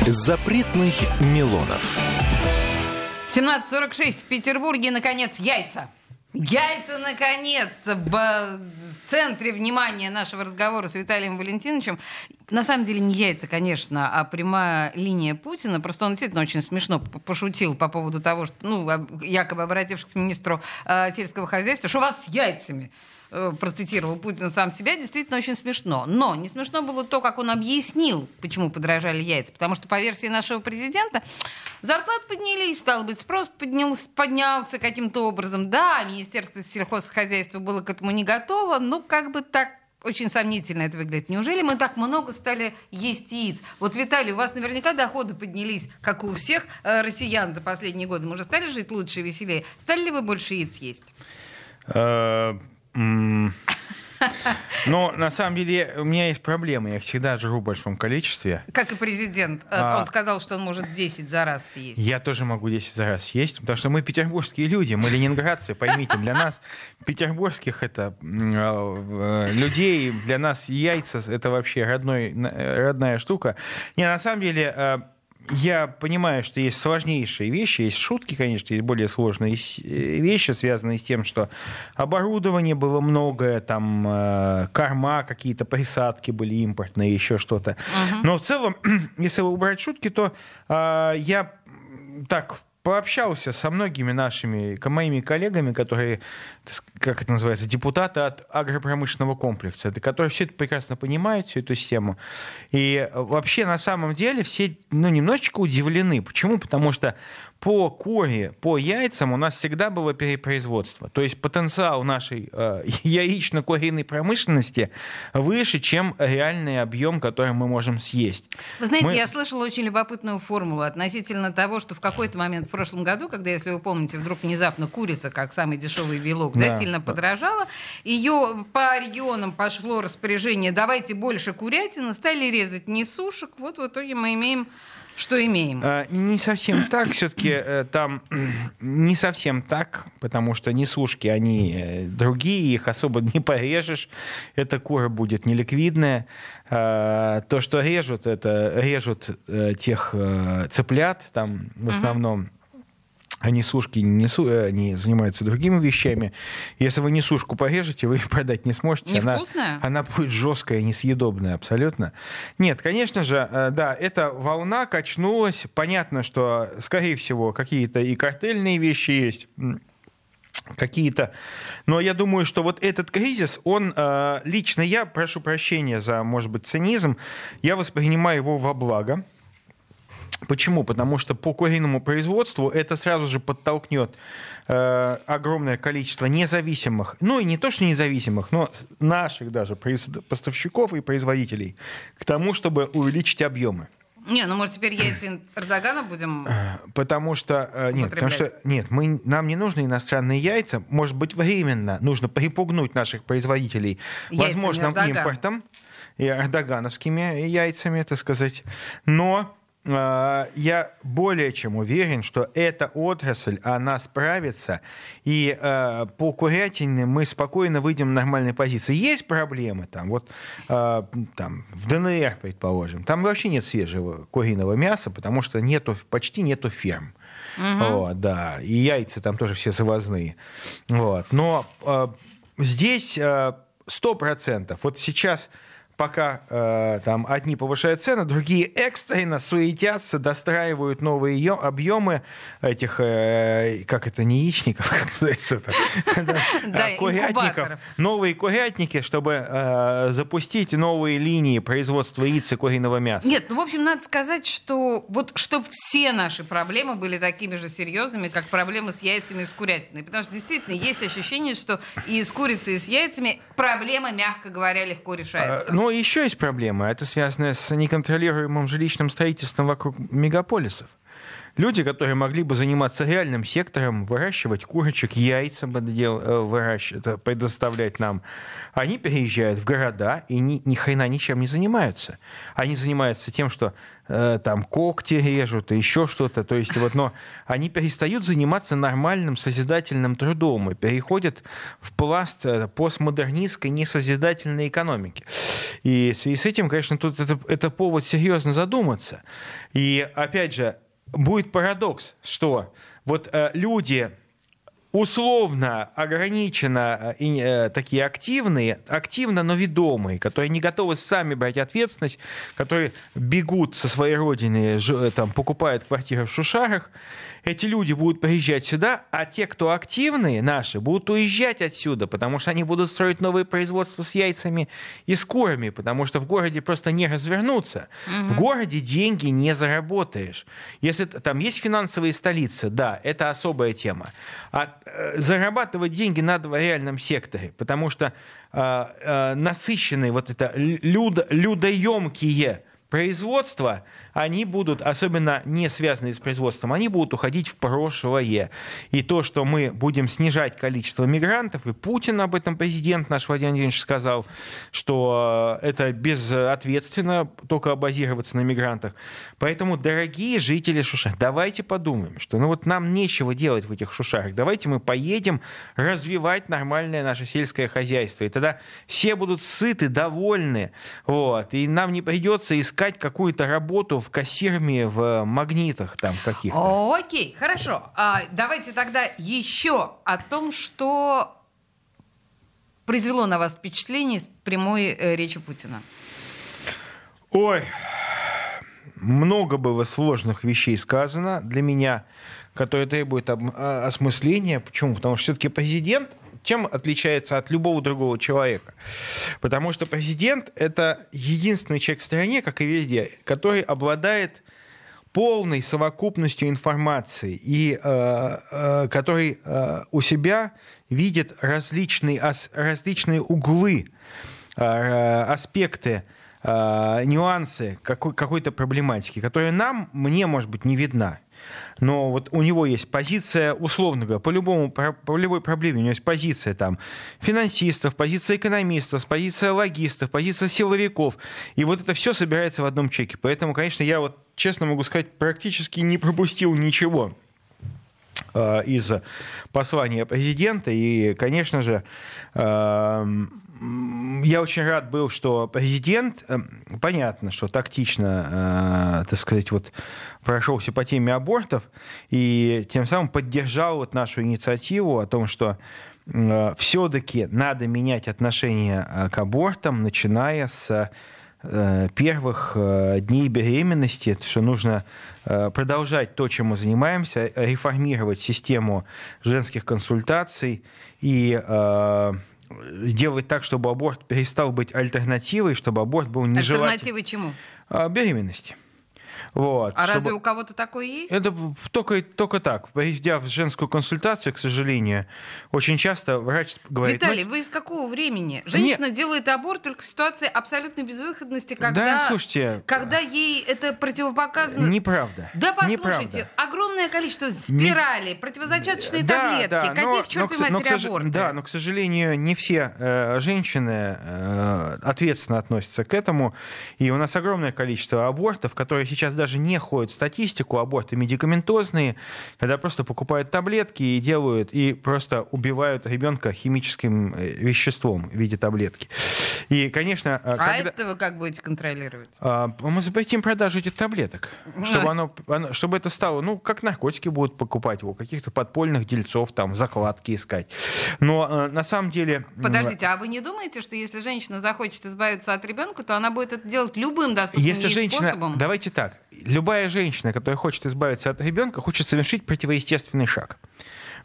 [SPEAKER 1] Запретных Милонов.
[SPEAKER 2] 17.46 в Петербурге, наконец, яйца. Яйца, наконец, в центре внимания нашего разговора с Виталием Валентиновичем. На самом деле не яйца, конечно, а прямая линия Путина. Просто он действительно очень смешно пошутил по поводу того, что, ну, об- якобы обратившись к министру э, сельского хозяйства, что у вас с яйцами э, процитировал Путин сам себя, действительно очень смешно. Но не смешно было то, как он объяснил, почему подорожали яйца. Потому что по версии нашего президента зарплаты поднялись, стало быть, спрос поднялся, поднялся каким-то образом. Да, Министерство сельхозхозяйства было к этому не готово, но как бы так очень сомнительно это выглядит. Неужели мы так много стали есть яиц? Вот, Виталий, у вас наверняка доходы поднялись, как у всех э, россиян за последние годы. Мы уже стали жить лучше и веселее. Стали ли вы больше яиц есть?
[SPEAKER 3] Э, [LAUGHS] Но на самом деле у меня есть проблема. Я всегда жру в большом количестве.
[SPEAKER 2] Как и президент. Э,
[SPEAKER 3] А.
[SPEAKER 2] Он сказал, что он может 10 за раз съесть.
[SPEAKER 3] Я тоже могу 10 за раз съесть, потому что мы петербургские люди, мы ленинградцы, [LAUGHS] поймите, для нас петербургских это м, э, людей, для нас яйца это вообще родной, э, родная штука. Не, на самом деле э, я понимаю, что есть сложнейшие вещи, есть шутки, конечно, есть более сложные э, вещи, связанные с тем, что оборудования было многое, там э, корма, какие-то присадки были импортные, еще что-то. Но в целом, [CLEARS THROAT] если убрать шутки, то э, я так пообщался со многими нашими, моими коллегами, которые, как это называется, депутаты от агропромышленного комплекса, которые все это прекрасно понимают, всю эту систему. И вообще, на самом деле, все ну, немножечко удивлены. Почему? Потому что по коре, по яйцам у нас всегда было перепроизводство. То есть потенциал нашей э, [LAUGHS] яично-куриной промышленности выше, чем реальный объем, который мы можем съесть.
[SPEAKER 2] Вы знаете,
[SPEAKER 3] Мы-
[SPEAKER 2] я слышала очень любопытную формулу относительно того, что в какой-то момент в прошлом году, когда, если вы помните, вдруг внезапно курица, как самый дешевый белок, да,
[SPEAKER 3] Да.
[SPEAKER 2] сильно подорожала, ее по регионам пошло распоряжение «давайте больше курятины», стали резать не сушек, вот в итоге мы имеем, что имеем.
[SPEAKER 3] А, Не совсем так, все-таки там м, не совсем так, потому что несушки, они э, другие, их особо не порежешь, эта кура будет неликвидная. А, То, что режут, это режут э, тех э, цыплят, там в основном они сушки не несу, э, они занимаются другими вещами. Если вы несушку порежете, вы ее [LAUGHS] продать не сможете. Она,
[SPEAKER 2] Невкусная?
[SPEAKER 3] она будет жесткая, несъедобная абсолютно. Нет, конечно же, э, да, эта волна качнулась. Понятно, что, скорее всего, какие-то и картельные вещи есть, какие-то. Но я думаю, что вот этот кризис, он э, лично я, прошу прощения за, может быть, цинизм, я воспринимаю его во благо. Почему? Потому что по куриному производству это сразу же подтолкнет э, огромное количество независимых, ну и не то, что независимых, но наших даже поставщиков и производителей к тому, чтобы увеличить объемы.
[SPEAKER 2] Не, ну может теперь яйца Эрдогана будем...
[SPEAKER 3] Потому что э, нет, потому что нет, мы нам не нужны иностранные яйца. Может быть, временно нужно припугнуть наших производителей
[SPEAKER 2] Яйцами
[SPEAKER 3] возможным
[SPEAKER 2] Эрдогана.
[SPEAKER 3] импортом и эрдогановскими яйцами, так сказать. Но э, я более чем уверен, что эта отрасль, она справится, и э, по курятине мы спокойно выйдем на нормальной позиции. Есть проблемы там, вот э, там, в ДНР, предположим, там вообще нет свежего куриного мяса, потому что нету, почти нету ферм. Вот, да, и яйца там тоже все завозные. Вот. Но э, здесь сто процентов. Вот сейчас пока э, там одни повышают цены, другие экстренно суетятся, достраивают новые ё- объемы этих, э, как это, не яичников, [LAUGHS] как называется это? А, курятников. Новые курятники, чтобы э, запустить новые линии производства яиц и куриного мяса.
[SPEAKER 2] Нет, ну, в общем, надо сказать, что вот чтобы все наши проблемы были такими же серьезными, как проблемы с яйцами и с курятиной. Потому что действительно есть ощущение, что и с курицей, и с яйцами проблема, мягко говоря, легко решается.
[SPEAKER 3] А, Но еще есть проблема. Это связано с неконтролируемым жилищным строительством вокруг мегаполисов. Люди, которые могли бы заниматься реальным сектором, выращивать курочек, яйца дел- э, выращивать, это предоставлять нам, они переезжают в города и ни, ни хрена ничем не занимаются. Они занимаются тем, что э, там когти режут и еще что-то. То есть вот, но они перестают заниматься нормальным созидательным трудом и переходят в пласт э, постмодернистской несозидательной экономики. И в связи с этим, конечно, тут это, это повод серьезно задуматься. И опять же, будет парадокс, что вот э, люди условно, ограниченно э, э, такие активные, активно, но ведомые, которые не готовы сами брать ответственность, которые бегут со своей родины, ж- э, там, покупают квартиры в Шушарах, эти люди будут приезжать сюда, а те, кто активные наши, будут уезжать отсюда, потому что они будут строить новые производства с яйцами и с курами, потому что в городе просто не развернуться. В городе деньги не заработаешь. Если там есть финансовые столицы, да, это особая тема. А э, зарабатывать деньги надо в реальном секторе, потому что э, э, насыщенные вот это людо, людоемкие производства, они будут, особенно не связанные с производством, они будут уходить в прошлое. И то, что мы будем снижать количество мигрантов, и Путин об этом президент наш Владимир Владимирович сказал, что э, это безответственно только базироваться на мигрантах. Поэтому, дорогие жители Шушар, давайте подумаем, что ну вот нам нечего делать в этих Шушарах. Давайте мы поедем развивать нормальное наше сельское хозяйство. И тогда все будут сыты, довольны. Вот. И нам не придется искать какую-то работу в кассирме в магнитах там каких-то.
[SPEAKER 2] Окей, хорошо. А, давайте тогда еще о том, что произвело на вас впечатление из прямой э, речи Путина.
[SPEAKER 3] Ой, много было сложных вещей сказано для меня, которые требуют об- а, осмысления. Почему? Потому что все-таки президент чем отличается от любого другого человека? Потому что президент — это единственный человек в стране, как и везде, который обладает полной совокупностью информации и э, э, который э, у себя видит различные, ас- различные углы, э, аспекты, э, нюансы какой- какой-то проблематики, которая нам, мне, может быть, не видна. Но вот у него есть позиция, условно говоря, по, любому, по любой проблеме у него есть позиция там финансистов, позиция экономистов, позиция логистов, позиция силовиков. И вот это все собирается в одном чеке. Поэтому, конечно, я вот честно могу сказать, практически не пропустил ничего э, из послания президента. И, конечно же, эм, я очень рад был, что президент, эм, понятно, что тактично, э, так сказать, вот прошелся по теме абортов и тем самым поддержал вот нашу инициативу о том, что все-таки надо менять отношение э, к абортам, начиная с э, первых э, дней беременности, что нужно э, продолжать то, чем мы занимаемся, реформировать систему женских консультаций и э, сделать так, чтобы аборт перестал быть альтернативой, чтобы аборт был нежелательным.
[SPEAKER 2] Альтернативы чему?
[SPEAKER 3] А, Беременности. Вот,
[SPEAKER 2] А
[SPEAKER 3] чтобы-
[SPEAKER 2] разве у кого-то такое есть?
[SPEAKER 3] это только, только так. Придя в женскую консультацию, к сожалению, очень часто врач говорит... «Ну,
[SPEAKER 2] Виталий, вы из какого времени? Женщина делает аборт только в ситуации абсолютной безвыходности, когда,
[SPEAKER 3] Да, слушайте,
[SPEAKER 2] когда ей это противопоказано.
[SPEAKER 3] неправда.
[SPEAKER 2] Да послушайте,
[SPEAKER 3] Неправда.
[SPEAKER 2] огромное количество спиралей, противозачаточные
[SPEAKER 3] Да,
[SPEAKER 2] таблетки.
[SPEAKER 3] да,
[SPEAKER 2] Каких
[SPEAKER 3] но-
[SPEAKER 2] чертовой
[SPEAKER 3] но, к- но,
[SPEAKER 2] матери
[SPEAKER 3] сож-
[SPEAKER 2] аборты?
[SPEAKER 3] Да, но, к сожалению, не все э, женщины э, ответственно относятся к этому. И у нас огромное количество абортов, которые сейчас сейчас даже не ходит в статистику, аборты медикаментозные, когда просто покупают таблетки и делают, и просто убивают ребенка химическим э, веществом в виде таблетки. И, конечно, э,
[SPEAKER 2] А
[SPEAKER 3] когда-
[SPEAKER 2] это вы как будете контролировать?
[SPEAKER 3] а, мы запретим продажу этих таблеток, чтобы, оно, оно- чтобы это стало, ну, как наркотики будут покупать, у каких-то подпольных дельцов, там, закладки искать. Но э, на самом деле...
[SPEAKER 2] Подождите, а вы не думаете, что если женщина захочет избавиться от ребенка, то она будет это делать любым доступным
[SPEAKER 3] Если
[SPEAKER 2] ей
[SPEAKER 3] женщина,
[SPEAKER 2] способом?
[SPEAKER 3] давайте так, любая женщина, которая хочет избавиться от ребенка, хочет совершить противоестественный шаг.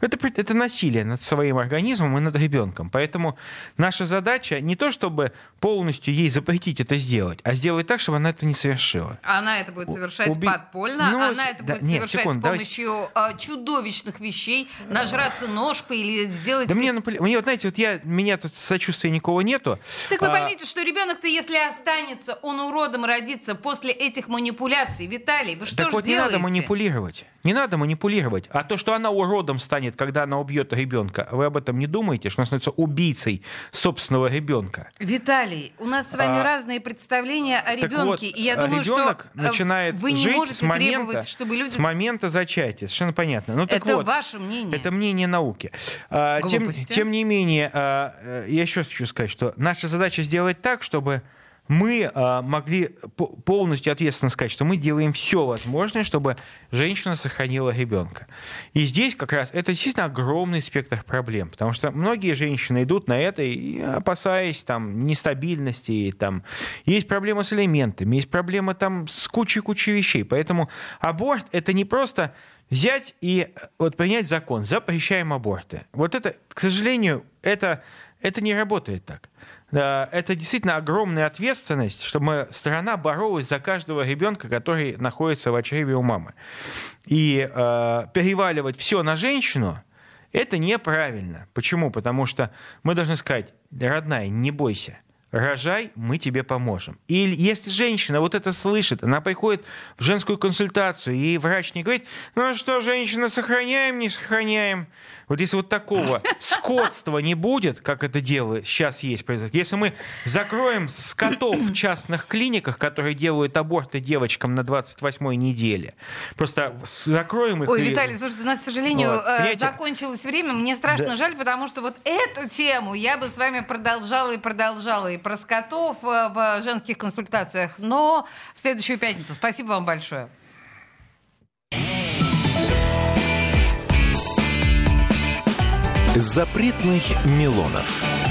[SPEAKER 3] Это, это насилие над своим организмом и над ребенком. Поэтому наша задача не то, чтобы полностью ей запретить это сделать, а сделать так, чтобы она это не совершила.
[SPEAKER 2] Она это будет совершать
[SPEAKER 3] уби-
[SPEAKER 2] подпольно,
[SPEAKER 3] Ну,
[SPEAKER 2] она это
[SPEAKER 3] да,
[SPEAKER 2] будет
[SPEAKER 3] нет,
[SPEAKER 2] совершать
[SPEAKER 3] секунду,
[SPEAKER 2] с
[SPEAKER 3] давайте-
[SPEAKER 2] помощью а, чудовищных вещей, нажраться ножпой или сделать...
[SPEAKER 3] Да мне, мне вот, знаете, вот я, меня тут сочувствия никого нету.
[SPEAKER 2] Так вы
[SPEAKER 3] А,
[SPEAKER 2] поймите, что ребенок-то, если останется, он уродом родится после этих манипуляций. Виталий, вы что
[SPEAKER 3] так
[SPEAKER 2] ж
[SPEAKER 3] вот
[SPEAKER 2] делаете?
[SPEAKER 3] не надо манипулировать. Не надо манипулировать. А то, что она уродом станет, когда она убьет ребенка, вы об этом не думаете, что она становится убийцей собственного ребенка?
[SPEAKER 2] Виталий, у нас с вами
[SPEAKER 3] А,
[SPEAKER 2] разные представления о ребенке,
[SPEAKER 3] вот,
[SPEAKER 2] и я думаю, что э,
[SPEAKER 3] начинает
[SPEAKER 2] вы не
[SPEAKER 3] жить
[SPEAKER 2] можете
[SPEAKER 3] с момента,
[SPEAKER 2] требовать, чтобы люди...
[SPEAKER 3] с момента зачатия. Совершенно понятно. Ну, так
[SPEAKER 2] Это
[SPEAKER 3] вот,
[SPEAKER 2] ваше мнение.
[SPEAKER 3] Это мнение науки. А, тем, тем не менее, а, э, я еще хочу сказать, что наша задача сделать так, чтобы мы а, могли по- полностью ответственно сказать, что мы делаем все возможное, чтобы женщина сохранила ребенка. И здесь как раз это действительно огромный спектр проблем, потому что многие женщины идут на это, опасаясь там нестабильности, там есть проблемы с элементами, есть проблемы там с кучей-кучей вещей. Поэтому аборт это не просто взять и вот принять закон, запрещаем аборты. Вот это, к сожалению, это, это не работает так. Да, Это действительно огромная ответственность, чтобы страна боролась за каждого ребенка, который находится в чреве у мамы. И э, переваливать все на женщину это неправильно. Почему? Потому что мы должны сказать, родная, не бойся. Рожай, мы тебе поможем. И если женщина вот это слышит, она приходит в женскую консультацию, и врач не говорит, ну что, женщина, сохраняем, не сохраняем. Вот если вот такого [LAUGHS] скотства не будет, как это дело сейчас есть, если мы закроем скотов в частных клиниках, которые делают аборты девочкам на 28-й неделе, просто закроем их...
[SPEAKER 2] Ой,
[SPEAKER 3] и-
[SPEAKER 2] Виталий, слушайте, у нас, к сожалению,
[SPEAKER 3] Вот,
[SPEAKER 2] э,
[SPEAKER 3] понимаете?
[SPEAKER 2] закончилось время. Мне страшно
[SPEAKER 3] Да.
[SPEAKER 2] жаль, потому что вот эту тему я бы с вами продолжала и продолжала. И про скотов э, в женских консультациях. Но в следующую пятницу. Спасибо вам большое.
[SPEAKER 1] Запретных Милонов.